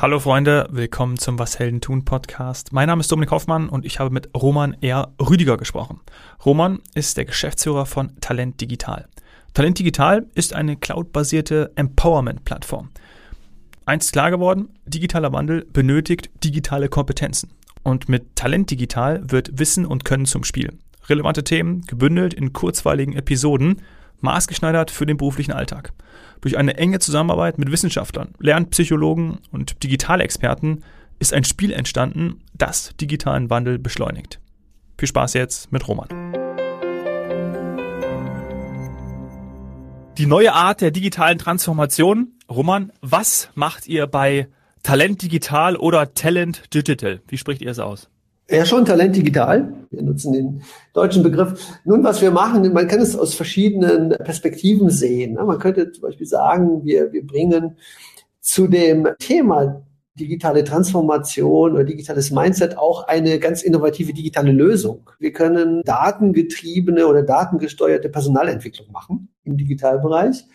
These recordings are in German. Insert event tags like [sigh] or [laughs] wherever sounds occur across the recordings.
Hallo Freunde, willkommen zum Was Helden tun Podcast. Mein Name ist Dominik Hoffmann und ich habe mit Roman R. Rüdiger gesprochen. Roman ist der Geschäftsführer von Talent Digital. Talent Digital ist eine cloudbasierte Empowerment-Plattform. Eins ist klar geworden, digitaler Wandel benötigt digitale Kompetenzen. Und mit Talent Digital wird Wissen und Können zum Spiel. Relevante Themen gebündelt in kurzweiligen Episoden, maßgeschneidert für den beruflichen Alltag. Durch eine enge Zusammenarbeit mit Wissenschaftlern, Lernpsychologen und Digitalexperten ist ein Spiel entstanden, das digitalen Wandel beschleunigt. Viel Spaß jetzt mit Roman. Die neue Art der digitalen Transformation. Roman, was macht ihr bei Talent Digital oder Talent Digital? Wie spricht ihr es aus? Ja, schon Talent digital. Wir nutzen den deutschen Begriff. Nun, was wir machen, man kann es aus verschiedenen Perspektiven sehen. Man könnte zum Beispiel sagen, wir, wir bringen zu dem Thema digitale Transformation oder digitales Mindset auch eine ganz innovative digitale Lösung. Wir können datengetriebene oder datengesteuerte Personalentwicklung machen im Digitalbereich.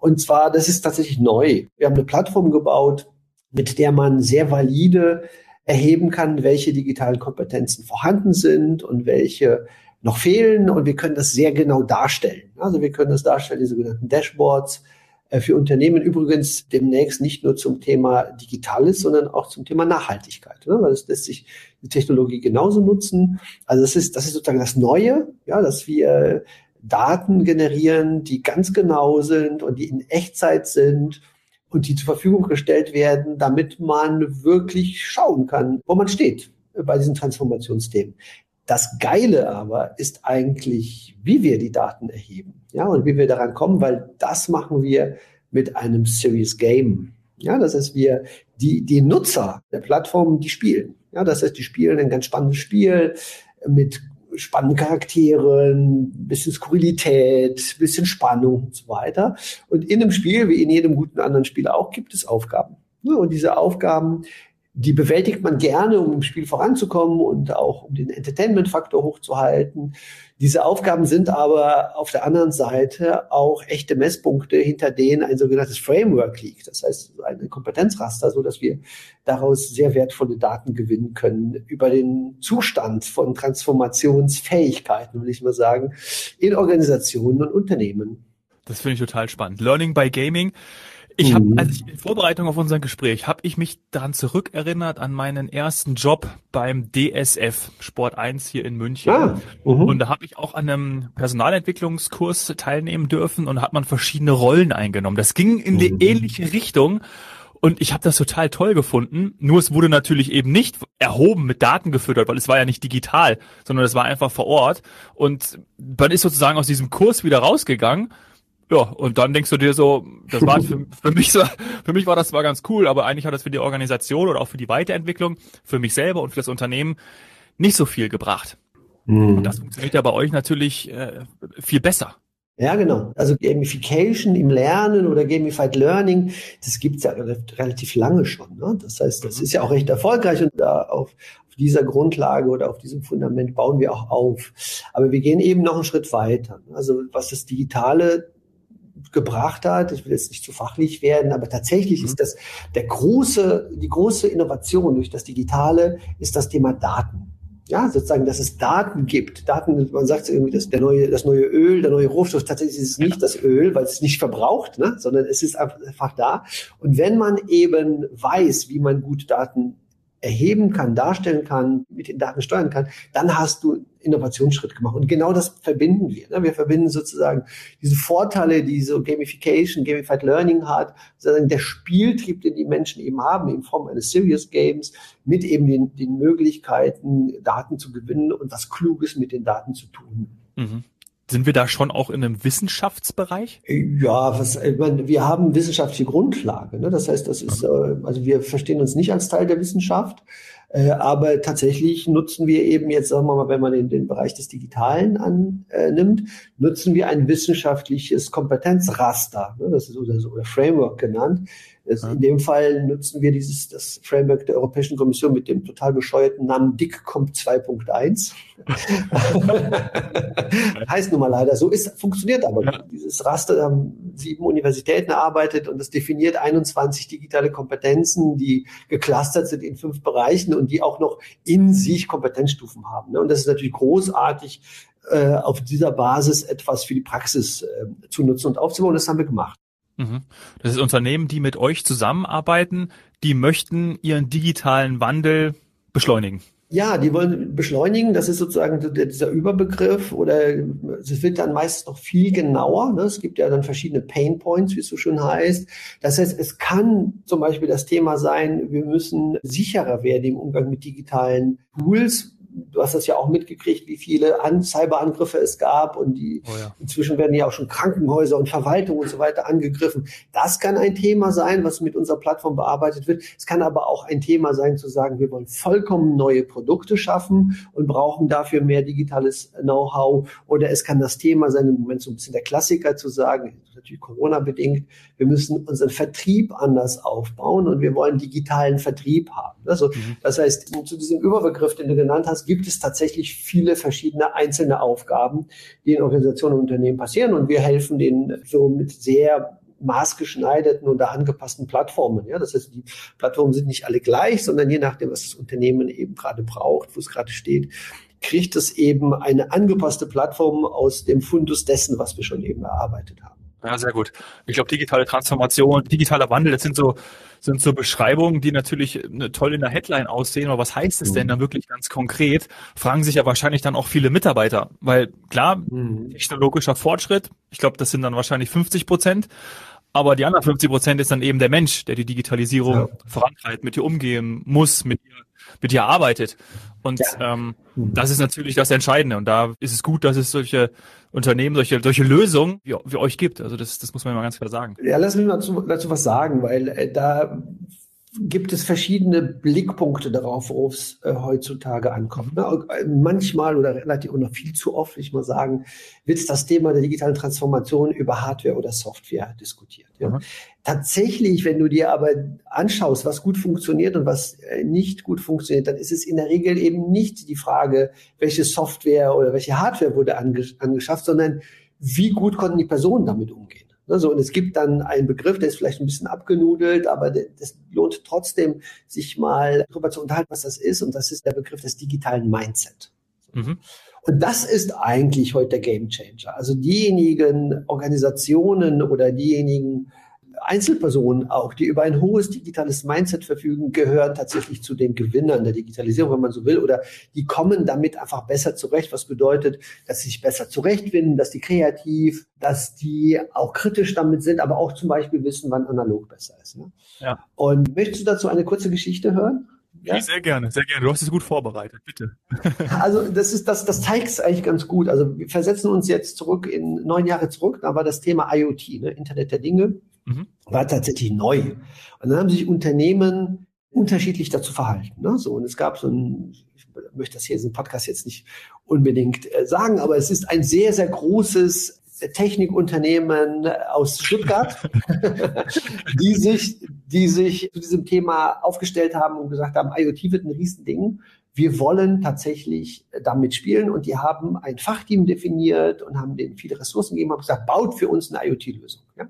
Und zwar, das ist tatsächlich neu. Wir haben eine Plattform gebaut, mit der man sehr valide erheben kann, welche digitalen Kompetenzen vorhanden sind und welche noch fehlen. Und wir können das sehr genau darstellen. Also wir können das darstellen, die sogenannten Dashboards äh, für Unternehmen übrigens demnächst nicht nur zum Thema Digitales, sondern auch zum Thema Nachhaltigkeit, ne? weil es lässt sich die Technologie genauso nutzen. Also das ist, das ist sozusagen das Neue, ja, dass wir Daten generieren, die ganz genau sind und die in Echtzeit sind und die zur Verfügung gestellt werden, damit man wirklich schauen kann, wo man steht bei diesen Transformationsthemen. Das Geile aber ist eigentlich, wie wir die Daten erheben, ja, und wie wir daran kommen, weil das machen wir mit einem Serious Game. Ja, das heißt, wir, die, die Nutzer der Plattform, die spielen. Ja, das heißt, die spielen ein ganz spannendes Spiel mit spannende Charakteren, bisschen Skurrilität, bisschen Spannung und so weiter. Und in einem Spiel, wie in jedem guten anderen Spiel auch, gibt es Aufgaben. Und diese Aufgaben, die bewältigt man gerne, um im Spiel voranzukommen und auch um den Entertainment-Faktor hochzuhalten. Diese Aufgaben sind aber auf der anderen Seite auch echte Messpunkte, hinter denen ein sogenanntes Framework liegt. Das heißt, ein Kompetenzraster, so dass wir daraus sehr wertvolle Daten gewinnen können über den Zustand von Transformationsfähigkeiten, will ich mal sagen, in Organisationen und Unternehmen. Das finde ich total spannend. Learning by Gaming. Ich habe, mhm. als ich in Vorbereitung auf unser Gespräch, habe ich mich daran zurückerinnert an meinen ersten Job beim DSF Sport 1 hier in München. Ah, uh Und da habe ich auch an einem Personalentwicklungskurs teilnehmen dürfen und hat man verschiedene Rollen eingenommen. Das ging in die uh ähnliche Richtung. Und ich habe das total toll gefunden. Nur es wurde natürlich eben nicht erhoben mit Daten gefüttert, weil es war ja nicht digital, sondern es war einfach vor Ort. Und man ist sozusagen aus diesem Kurs wieder rausgegangen ja, und dann denkst du dir so, das war für, für mich so, für mich war das zwar ganz cool, aber eigentlich hat das für die Organisation oder auch für die Weiterentwicklung, für mich selber und für das Unternehmen nicht so viel gebracht. Mhm. Und das funktioniert ja bei euch natürlich äh, viel besser. Ja, genau. Also Gamification im Lernen oder Gamified Learning, das gibt's ja relativ lange schon. Ne? Das heißt, das ist ja auch recht erfolgreich und da auf, auf dieser Grundlage oder auf diesem Fundament bauen wir auch auf. Aber wir gehen eben noch einen Schritt weiter. Also was das Digitale gebracht hat. Ich will jetzt nicht zu fachlich werden, aber tatsächlich mhm. ist das der große, die große Innovation durch das Digitale ist das Thema Daten. Ja, sozusagen, dass es Daten gibt. Daten, man sagt irgendwie, das, der neue, das neue Öl, der neue Rohstoff, tatsächlich ist es nicht das Öl, weil es nicht verbraucht, ne, sondern es ist einfach da. Und wenn man eben weiß, wie man gut Daten erheben kann, darstellen kann, mit den Daten steuern kann, dann hast du Innovationsschritt gemacht. Und genau das verbinden wir. Ne? Wir verbinden sozusagen diese Vorteile, die so Gamification, Gamified Learning hat, sozusagen der Spieltrieb, den die Menschen eben haben, in Form eines Serious Games, mit eben den, den Möglichkeiten, Daten zu gewinnen und was Kluges mit den Daten zu tun. Mhm. Sind wir da schon auch in einem Wissenschaftsbereich? Ja, was, ich meine, wir haben wissenschaftliche Grundlage. Ne? Das heißt, das ist, äh, also wir verstehen uns nicht als Teil der Wissenschaft, äh, aber tatsächlich nutzen wir eben jetzt, sagen wir mal, wenn man den, den Bereich des Digitalen annimmt, nutzen wir ein wissenschaftliches Kompetenzraster. Ne? Das ist oder, oder Framework genannt. Das, in dem Fall nutzen wir dieses das Framework der Europäischen Kommission mit dem total bescheuerten Namen DICCOM 2.1. [laughs] heißt nun mal leider so, ist, funktioniert aber. Ja. Dieses Raster haben sieben Universitäten erarbeitet und das definiert 21 digitale Kompetenzen, die geclustert sind in fünf Bereichen und die auch noch in sich Kompetenzstufen haben. Ne? Und das ist natürlich großartig, äh, auf dieser Basis etwas für die Praxis äh, zu nutzen und aufzubauen. Das haben wir gemacht. Mhm. Das ist Unternehmen, die mit euch zusammenarbeiten, die möchten ihren digitalen Wandel beschleunigen. Ja, die wollen beschleunigen. Das ist sozusagen dieser Überbegriff oder es wird dann meist noch viel genauer. Ne? Es gibt ja dann verschiedene Pain Points, wie es so schön heißt. Das heißt, es kann zum Beispiel das Thema sein, wir müssen sicherer werden im Umgang mit digitalen Tools du hast das ja auch mitgekriegt, wie viele An Cyberangriffe es gab und die oh ja. inzwischen werden ja auch schon Krankenhäuser und Verwaltung und so weiter angegriffen. Das kann ein Thema sein, was mit unserer Plattform bearbeitet wird. Es kann aber auch ein Thema sein, zu sagen, wir wollen vollkommen neue Produkte schaffen und brauchen dafür mehr digitales Know-how. Oder es kann das Thema sein, im Moment so ein bisschen der Klassiker zu sagen, natürlich Corona-bedingt, wir müssen unseren Vertrieb anders aufbauen und wir wollen digitalen Vertrieb haben. Also, mhm. das heißt, zu diesem Überbegriff, den du genannt hast, gibt es tatsächlich viele verschiedene einzelne Aufgaben, die in Organisationen und Unternehmen passieren und wir helfen denen so mit sehr maßgeschneiderten oder angepassten Plattformen. Ja, das heißt, die Plattformen sind nicht alle gleich, sondern je nachdem, was das Unternehmen eben gerade braucht, wo es gerade steht, kriegt es eben eine angepasste Plattform aus dem Fundus dessen, was wir schon eben erarbeitet haben. Ja, sehr gut. Ich glaube, digitale Transformation, digitaler Wandel, das sind so, sind so Beschreibungen, die natürlich äh, toll in der Headline aussehen, aber was heißt es mhm. denn dann wirklich ganz konkret? Fragen sich ja wahrscheinlich dann auch viele Mitarbeiter, weil klar, mhm. technologischer Fortschritt, ich glaube, das sind dann wahrscheinlich 50 Prozent, aber die anderen 50 Prozent ist dann eben der Mensch, der die Digitalisierung ja. vorantreibt, mit ihr umgehen muss, mit ihr, mit ihr arbeitet. Und ja. ähm, mhm. das ist natürlich das Entscheidende. Und da ist es gut, dass es solche Unternehmen, solche, solche Lösungen wie, wie euch gibt. Also das, das muss man mal ganz klar sagen. Ja, lass mich mal dazu, dazu was sagen, weil äh, da gibt es verschiedene Blickpunkte darauf, worauf es äh, heutzutage ankommt. Ne? Manchmal oder relativ oder viel zu oft, will ich mal sagen, wird das Thema der digitalen Transformation über Hardware oder Software diskutiert. Ja? Mhm. Tatsächlich, wenn du dir aber anschaust, was gut funktioniert und was äh, nicht gut funktioniert, dann ist es in der Regel eben nicht die Frage, welche Software oder welche Hardware wurde angeschafft, sondern wie gut konnten die Personen damit umgehen. Ne, so, und es gibt dann einen Begriff, der ist vielleicht ein bisschen abgenudelt, aber das lohnt trotzdem, sich mal darüber zu unterhalten, was das ist. Und das ist der Begriff des digitalen Mindset. Mhm. Und das ist eigentlich heute der Game Changer. Also diejenigen Organisationen oder diejenigen Einzelpersonen auch, die über ein hohes digitales Mindset verfügen, gehören tatsächlich zu den Gewinnern der Digitalisierung, wenn man so will, oder die kommen damit einfach besser zurecht, was bedeutet, dass sie sich besser zurechtfinden, dass die kreativ, dass die auch kritisch damit sind, aber auch zum Beispiel wissen, wann analog besser ist. Ne? Ja. Und möchtest du dazu eine kurze Geschichte hören? Ja? Sehr gerne, sehr gerne. Du hast es gut vorbereitet, bitte. [laughs] also das ist das, das zeigt es eigentlich ganz gut. Also wir versetzen uns jetzt zurück in neun Jahre zurück. Da war das Thema IoT, ne? Internet der Dinge mhm. war tatsächlich neu. Und dann haben sich Unternehmen unterschiedlich dazu verhalten. Ne? So, und es gab so ein, ich möchte das hier in diesem Podcast jetzt nicht unbedingt äh, sagen, aber es ist ein sehr, sehr großes Technikunternehmen aus Stuttgart, [laughs] die sich, die sich zu diesem Thema aufgestellt haben und gesagt haben, IoT wird ein Riesending wir wollen tatsächlich damit spielen und die haben ein Fachteam definiert und haben denen viele Ressourcen gegeben, haben gesagt, baut für uns eine IoT-Lösung. Ja?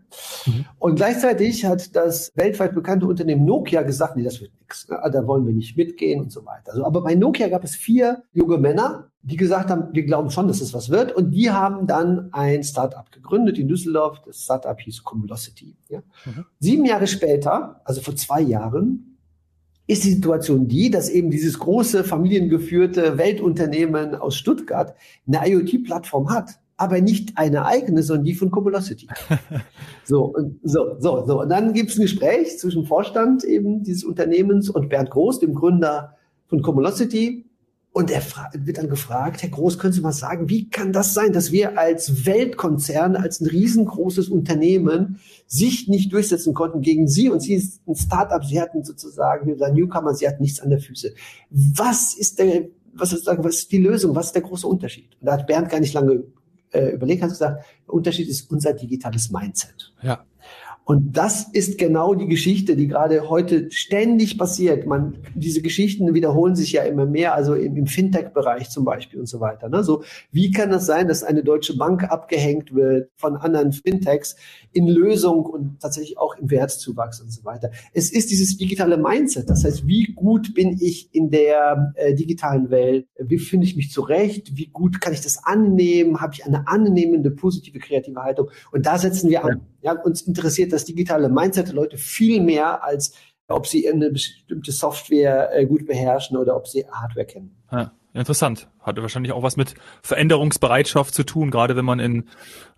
Mhm. Und gleichzeitig hat das weltweit bekannte Unternehmen Nokia gesagt, nee, das wird nichts, ne? da wollen wir nicht mitgehen und so weiter. Also, aber bei Nokia gab es vier junge Männer, die gesagt haben, wir glauben schon, dass es was wird und die haben dann ein Startup gegründet in Düsseldorf, das Startup hieß Cumulosity. Ja? Mhm. Sieben Jahre später, also vor zwei Jahren, ist die Situation die, dass eben dieses große familiengeführte Weltunternehmen aus Stuttgart eine IoT-Plattform hat, aber nicht eine eigene, sondern die von Cumulosity. [laughs] so, so, so, so. Und dann gibt es ein Gespräch zwischen Vorstand eben dieses Unternehmens und Bernd Groß, dem Gründer von Cumulosity, und er wird dann gefragt, Herr Groß, können Sie mal sagen, wie kann das sein, dass wir als Weltkonzern, als ein riesengroßes Unternehmen sich nicht durchsetzen konnten gegen Sie? Und Sie ist ein Startup, Sie hatten sozusagen, Sie Newcomer, Sie hatten nichts an der Füße. Was ist der, was ist, was ist die Lösung? Was ist der große Unterschied? Und da hat Bernd gar nicht lange äh, überlegt, hat gesagt, der Unterschied ist unser digitales Mindset. Ja. Und das ist genau die Geschichte, die gerade heute ständig passiert. Man, diese Geschichten wiederholen sich ja immer mehr, also im, im Fintech-Bereich zum Beispiel und so weiter. Ne? So, wie kann es das sein, dass eine deutsche Bank abgehängt wird von anderen Fintechs in Lösung und tatsächlich auch im Wertzuwachs und so weiter? Es ist dieses digitale Mindset. Das heißt, wie gut bin ich in der äh, digitalen Welt? Wie finde ich mich zurecht? Wie gut kann ich das annehmen? Habe ich eine annehmende, positive, kreative Haltung? Und da setzen wir an. Ja, uns interessiert das digitale Mindset der Leute viel mehr als ob sie eine bestimmte Software äh, gut beherrschen oder ob sie Hardware kennen. Ja, interessant. Hatte wahrscheinlich auch was mit Veränderungsbereitschaft zu tun, gerade wenn man in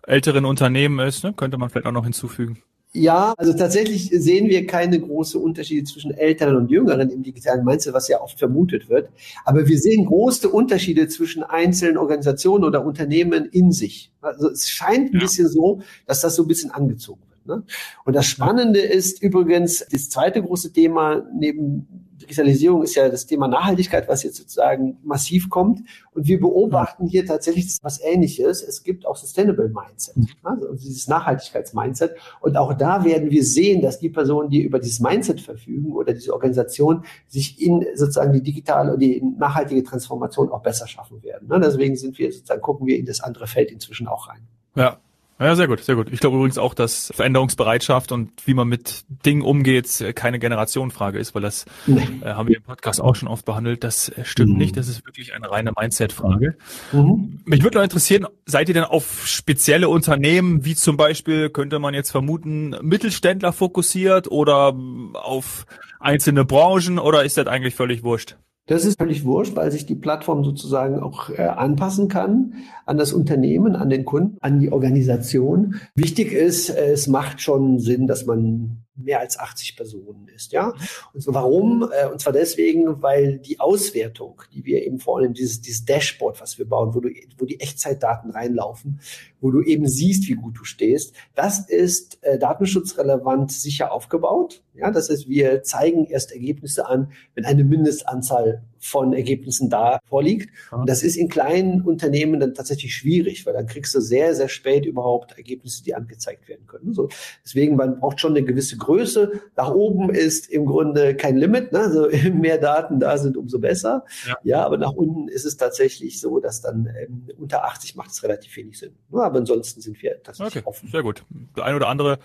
älteren Unternehmen ist, ne? könnte man vielleicht auch noch hinzufügen. Ja, also tatsächlich sehen wir keine große Unterschiede zwischen Älteren und Jüngeren im digitalen Mindset, was ja oft vermutet wird. Aber wir sehen große Unterschiede zwischen einzelnen Organisationen oder Unternehmen in sich. Also es scheint ein bisschen so, dass das so ein bisschen angezogen wird. Ne? Und das Spannende ist übrigens, das zweite große Thema neben Digitalisierung ist ja das Thema Nachhaltigkeit, was jetzt sozusagen massiv kommt. Und wir beobachten hier tatsächlich was Ähnliches. Es gibt auch Sustainable Mindset, mhm. also dieses Nachhaltigkeitsmindset. Und auch da werden wir sehen, dass die Personen, die über dieses Mindset verfügen oder diese Organisation sich in sozusagen die digitale und die nachhaltige Transformation auch besser schaffen werden. Ne? Deswegen sind wir sozusagen, gucken wir in das andere Feld inzwischen auch rein. Ja, ja, sehr gut, sehr gut. Ich glaube übrigens auch, dass Veränderungsbereitschaft und wie man mit Dingen umgeht, keine Generationenfrage ist, weil das nee. äh, haben wir im Podcast auch schon oft behandelt. Das äh, stimmt mhm. nicht. Das ist wirklich eine reine Mindset-Frage. Mhm. Mich würde noch interessieren, seid ihr denn auf spezielle Unternehmen, wie zum Beispiel, könnte man jetzt vermuten, Mittelständler fokussiert oder auf einzelne Branchen oder ist das eigentlich völlig wurscht? Das ist völlig wurscht, weil sich die Plattform sozusagen auch äh, anpassen kann an das Unternehmen, an den Kunden, an die Organisation. Wichtig ist, es macht schon Sinn, dass man mehr als 80 Personen ist, ja. Und so warum? Äh, und zwar deswegen, weil die Auswertung, die wir eben vor allem dieses, dieses Dashboard, was wir bauen, wo du, wo die Echtzeitdaten reinlaufen, wo du eben siehst, wie gut du stehst, das ist äh, datenschutzrelevant sicher aufgebaut. Ja, das heißt, wir zeigen erst Ergebnisse an, wenn eine Mindestanzahl von Ergebnissen da vorliegt. Und das ist in kleinen Unternehmen dann tatsächlich schwierig, weil dann kriegst du sehr, sehr spät überhaupt Ergebnisse, die angezeigt werden können. So, deswegen, man braucht schon eine gewisse Größe. Nach oben ist im Grunde kein Limit. Ne? Also [laughs] mehr Daten da sind, umso besser. Ja. ja, aber nach unten ist es tatsächlich so, dass dann ähm, unter 80 macht es relativ wenig Sinn. Ja, aber ansonsten sind wir tatsächlich okay, offen. Sehr gut. Der ein oder andere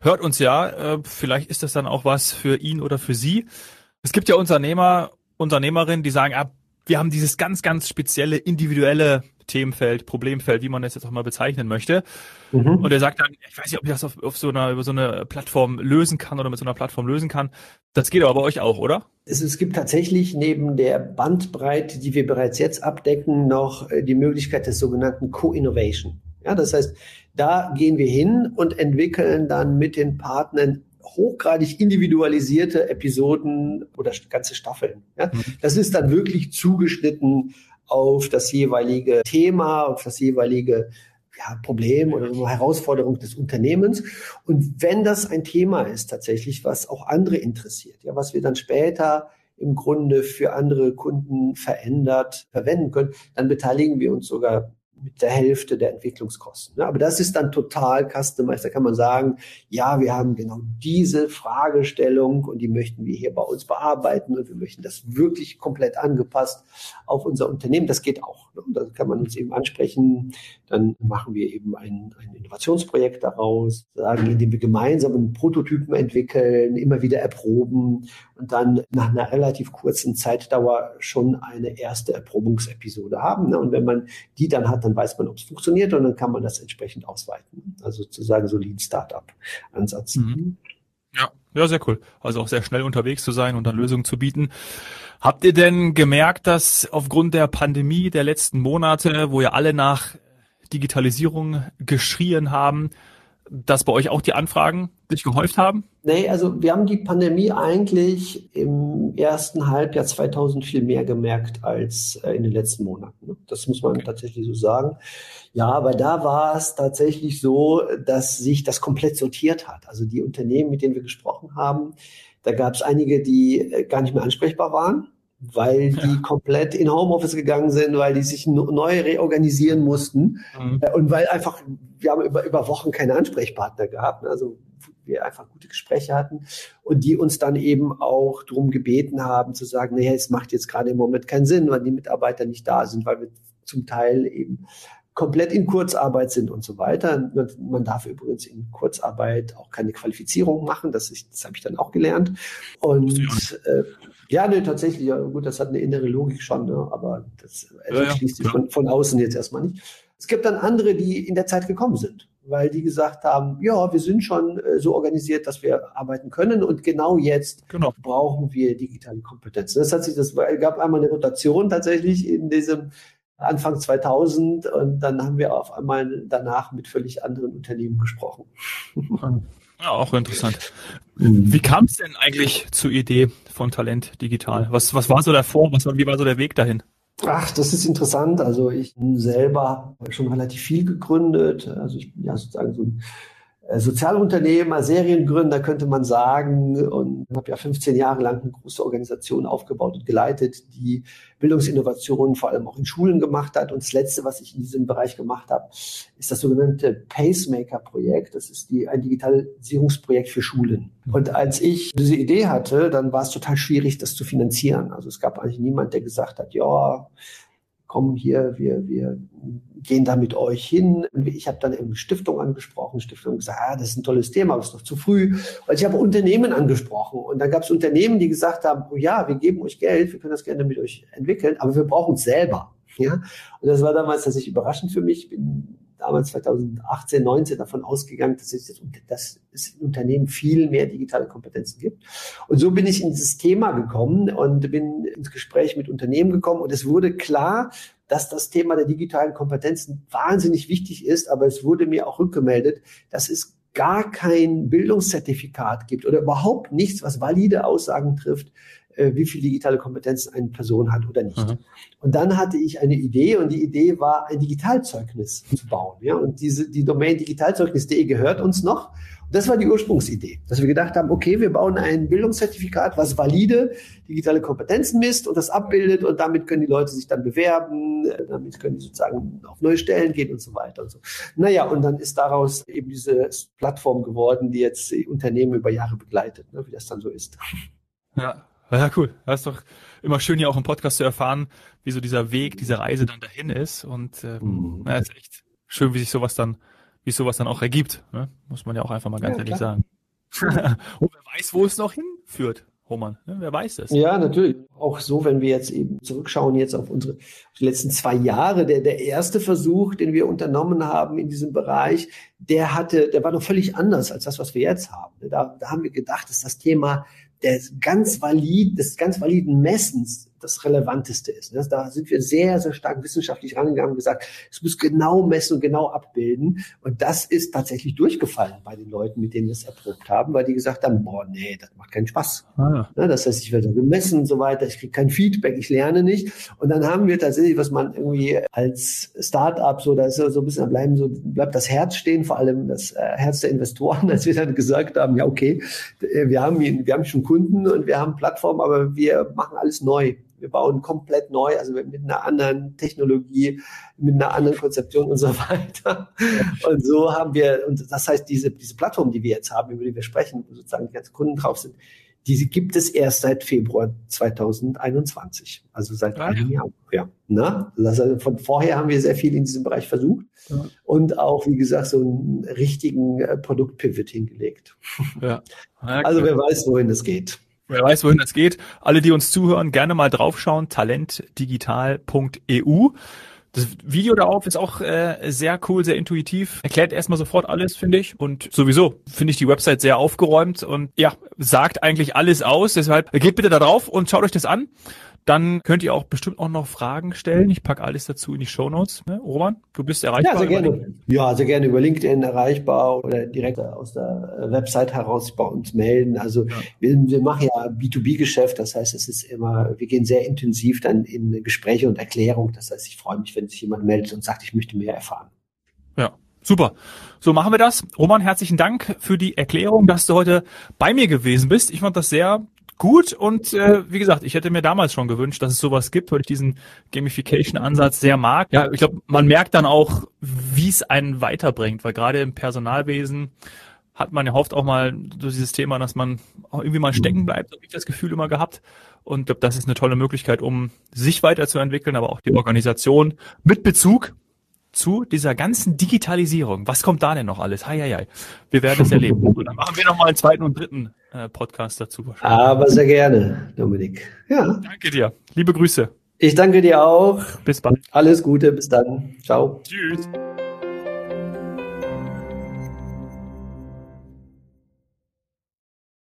hört uns ja. Äh, vielleicht ist das dann auch was für ihn oder für sie. Es gibt ja Unternehmer, Unternehmerinnen, die sagen, ah, wir haben dieses ganz, ganz spezielle, individuelle Themenfeld, Problemfeld, wie man das jetzt auch mal bezeichnen möchte. Mhm. Und er sagt dann, ich weiß nicht, ob ich das auf, auf so einer, über so eine Plattform lösen kann oder mit so einer Plattform lösen kann. Das geht aber bei euch auch, oder? Es, es gibt tatsächlich neben der Bandbreite, die wir bereits jetzt abdecken, noch äh, die Möglichkeit des sogenannten Co-Innovation. Ja, das heißt, da gehen wir hin und entwickeln dann mit den Partnern hochgradig individualisierte Episoden oder ganze Staffeln. Ja? Mhm. Das ist dann wirklich zugeschnitten auf das jeweilige Thema, auf das jeweilige ja, Problem oder Herausforderung des Unternehmens. Und wenn das ein Thema ist tatsächlich, was auch andere interessiert, ja, was wir dann später im Grunde für andere Kunden verändert verwenden können, dann beteiligen wir uns sogar mit der Hälfte der Entwicklungskosten. Aber das ist dann total customized. Da kann man sagen, ja, wir haben genau diese Fragestellung und die möchten wir hier bei uns bearbeiten und wir möchten das wirklich komplett angepasst auf unser Unternehmen. Das geht auch. Ne? Da kann man uns eben ansprechen. Dann machen wir eben ein, ein Innovationsprojekt daraus, sagen, indem wir gemeinsam einen Prototypen entwickeln, immer wieder erproben und dann nach einer relativ kurzen Zeitdauer schon eine erste Erprobungsepisode haben. Ne? Und wenn man die dann hat, dann weiß man, ob es funktioniert und dann kann man das entsprechend ausweiten. Also sozusagen so Lean Startup Ansatz. Mhm. Ja, ja, sehr cool. Also auch sehr schnell unterwegs zu sein und dann Lösungen zu bieten. Habt ihr denn gemerkt, dass aufgrund der Pandemie der letzten Monate, wo ja alle nach Digitalisierung geschrien haben, dass bei euch auch die Anfragen sich gehäuft haben? Nee, also wir haben die Pandemie eigentlich im ersten Halbjahr 2000 viel mehr gemerkt als äh, in den letzten Monaten. Ne? Das muss man okay. tatsächlich so sagen. Ja, aber da war es tatsächlich so, dass sich das komplett sortiert hat. Also die Unternehmen, mit denen wir gesprochen haben, da gab es einige, die äh, gar nicht mehr ansprechbar waren weil die ja. komplett in Homeoffice gegangen sind, weil die sich neu reorganisieren mussten mhm. Äh, und weil einfach, wir haben über, über Wochen keine Ansprechpartner gehabt. Ne? Also wir einfach gute Gespräche hatten und die uns dann eben auch darum gebeten haben zu sagen, naja, es macht jetzt gerade im Moment keinen Sinn, weil die Mitarbeiter nicht da sind, weil wir zum Teil eben komplett in Kurzarbeit sind und so weiter. Man darf übrigens in Kurzarbeit auch keine Qualifizierung machen. Das, das habe ich dann auch gelernt. Und äh, ja, ne, tatsächlich, ja, gut, das hat eine innere Logik schon, ne, aber das ja, schließt sich von, von außen jetzt erstmal nicht. Es gibt dann andere, die in der Zeit gekommen sind, weil die gesagt haben, ja, wir sind schon äh, so organisiert, dass wir arbeiten können und genau jetzt genau. brauchen wir digitale Kompetenzen. Das hat sich, das gab einmal eine Rotation tatsächlich in diesem Anfang 2000 und dann haben wir auf einmal danach mit völlig anderen Unternehmen gesprochen. Ja, auch interessant. Wie kam es denn eigentlich zur Idee von Talent Digital? Was, was war so davor? Was, wie war so der Weg dahin? Ach, das ist interessant. Also ich selber habe schon relativ viel gegründet. Also ich bin ja sozusagen so ein Sozialunternehmer, Seriengründer könnte man sagen und habe ja 15 Jahre lang eine große Organisation aufgebaut und geleitet, die Bildungsinnovationen vor allem auch in Schulen gemacht hat. Und das Letzte, was ich in diesem Bereich gemacht habe, ist das sogenannte Pacemaker-Projekt. Das ist die, ein Digitalisierungsprojekt für Schulen. Und als ich diese Idee hatte, dann war es total schwierig, das zu finanzieren. Also es gab eigentlich niemand, der gesagt hat, ja, komm hier, wir, wir gehen da mit euch hin. Ich habe dann eine Stiftung angesprochen, Stiftung gesagt, ah, das ist ein tolles Thema, aber es ist noch zu früh. Und ich habe Unternehmen angesprochen und dann gab es Unternehmen, die gesagt haben, oh ja, wir geben euch Geld, wir können das gerne mit euch entwickeln, aber wir brauchen es selber. Ja, und das war damals tatsächlich überraschend für mich. Ich bin damals 2018, 19 davon ausgegangen, dass es, dass es in Unternehmen viel mehr digitale Kompetenzen gibt. Und so bin ich in dieses Thema gekommen und bin ins Gespräch mit Unternehmen gekommen und es wurde klar, dass das Thema der digitalen Kompetenzen wahnsinnig wichtig ist, aber es wurde mir auch rückgemeldet, dass es gar kein Bildungszertifikat gibt oder überhaupt nichts, was valide Aussagen trifft, äh, wie viel digitale Kompetenzen eine Person hat oder nicht. Mhm. Und dann hatte ich eine Idee und die Idee war, ein Digitalzeugnis zu bauen. Ja? Und diese, die Domain digitalzeugnis.de gehört uns noch. Und das war die Ursprungsidee, dass wir gedacht haben, okay, wir bauen ein Bildungszertifikat, was valide digitale Kompetenzen misst und das abbildet und damit können die Leute sich dann bewerben, äh, damit können die sozusagen auf neue Stellen gehen und so weiter und so. Naja, und dann ist daraus eben diese Plattform geworden, die jetzt Unternehmen über Jahre begleitet, ne, wie das dann so ist. Ja, ja, cool. Das ist doch immer schön, hier auch im Podcast zu erfahren, wie so dieser Weg, diese Reise dann dahin ist. Und ähm, mhm. ja, ist echt schön, wie sich sowas dann, wie sowas dann auch ergibt. Ne? Muss man ja auch einfach mal ganz ja, ehrlich klar. sagen. [laughs] Und wer weiß, wo es noch hinführt. Roman, ne? wer weiß es? Ja, natürlich. Auch so, wenn wir jetzt eben zurückschauen jetzt auf unsere auf die letzten zwei Jahre, der, der erste Versuch, den wir unternommen haben in diesem Bereich, der hatte, der war noch völlig anders als das, was wir jetzt haben. Da, da haben wir gedacht, dass das Thema des ganz valid, des ganz validen Messens das Relevanteste ist. Da sind wir sehr, sehr stark wissenschaftlich rangegangen und gesagt, es muss genau messen und genau abbilden. Und das ist tatsächlich durchgefallen bei den Leuten, mit denen wir es erprobt haben, weil die gesagt haben, boah, nee, das macht keinen Spaß. Ah. Das heißt, ich werde gemessen und so weiter, ich kriege kein Feedback, ich lerne nicht. Und dann haben wir tatsächlich, was man irgendwie als Start-up so, da ist so ein bisschen, bleiben so, bleibt das Herz stehen, vor allem das äh, Herz der Investoren, [laughs] als wir dann gesagt haben, ja, okay, äh, wir haben, wir haben schon Kunden und wir haben Plattformen, aber wir machen alles neu. Wir bauen komplett neu, also mit einer anderen Technologie, mit einer anderen Konzeption und so [laughs] weiter. Und so haben wir, und das heißt, diese, diese Plattform, die wir jetzt haben, über die wir sprechen, wo sozusagen die ganzen Kunden drauf sind, diese gibt es erst seit Februar 2021, also seit ah, einem Jahr. Ja, ne? heißt, von vorher haben wir sehr viel in diesem Bereich versucht ja. und auch, wie gesagt, so einen richtigen äh, Produktpivot hingelegt. Ja. ja [laughs] also wer weiß, wohin das geht. Wer weiß, wohin das geht. Alle, die uns zuhören, gerne mal draufschauen. talentdigital.eu. Das Video darauf ist auch äh, sehr cool, sehr intuitiv. Erklärt erstmal sofort alles, finde ich. Und sowieso finde ich die Website sehr aufgeräumt und ja, sagt eigentlich alles aus. Deshalb geht bitte da drauf und schaut euch das an. Dann könnt ihr auch bestimmt auch noch Fragen stellen. Ich packe alles dazu in die Show Notes. Ne? Roman, du bist erreichbar. Ja, sehr gerne. Ja, sehr gerne über LinkedIn erreichbar oder direkt aus der Website heraus bei uns melden. Also ja. wir, wir machen ja B2B-Geschäft. Das heißt, es ist immer, wir gehen sehr intensiv dann in Gespräche und Erklärung. Das heißt, ich freue mich, wenn sich jemand meldet und sagt, ich möchte mehr erfahren. Ja, Super. So machen wir das. Roman, herzlichen Dank für die Erklärung, dass du heute bei mir gewesen bist. Ich fand das sehr gut und äh, wie gesagt, ich hätte mir damals schon gewünscht, dass es sowas gibt, weil ich diesen Gamification-Ansatz sehr mag. Ja, ich glaube, man merkt dann auch, wie es einen weiterbringt, weil gerade im Personalwesen hat man ja hofft auch mal durch dieses Thema, dass man auch irgendwie mal stecken mhm. bleibt, habe ich das Gefühl immer gehabt. Und glaube, das ist eine tolle Möglichkeit, um sich weiterzuentwickeln, aber auch die Organisation mit Bezug zu dieser ganzen Digitalisierung. Was kommt da denn noch alles? Hei, hei, hei. Wir werden es erleben. Und [laughs] dann machen wir noch mal einen zweiten und dritten äh, Podcast dazu. Aber sehr gerne, Dominik. Ja. Danke dir. Liebe Grüße. Ich danke dir auch. Bis bald. Alles Gute. Bis dann. Ciao. Tschüss.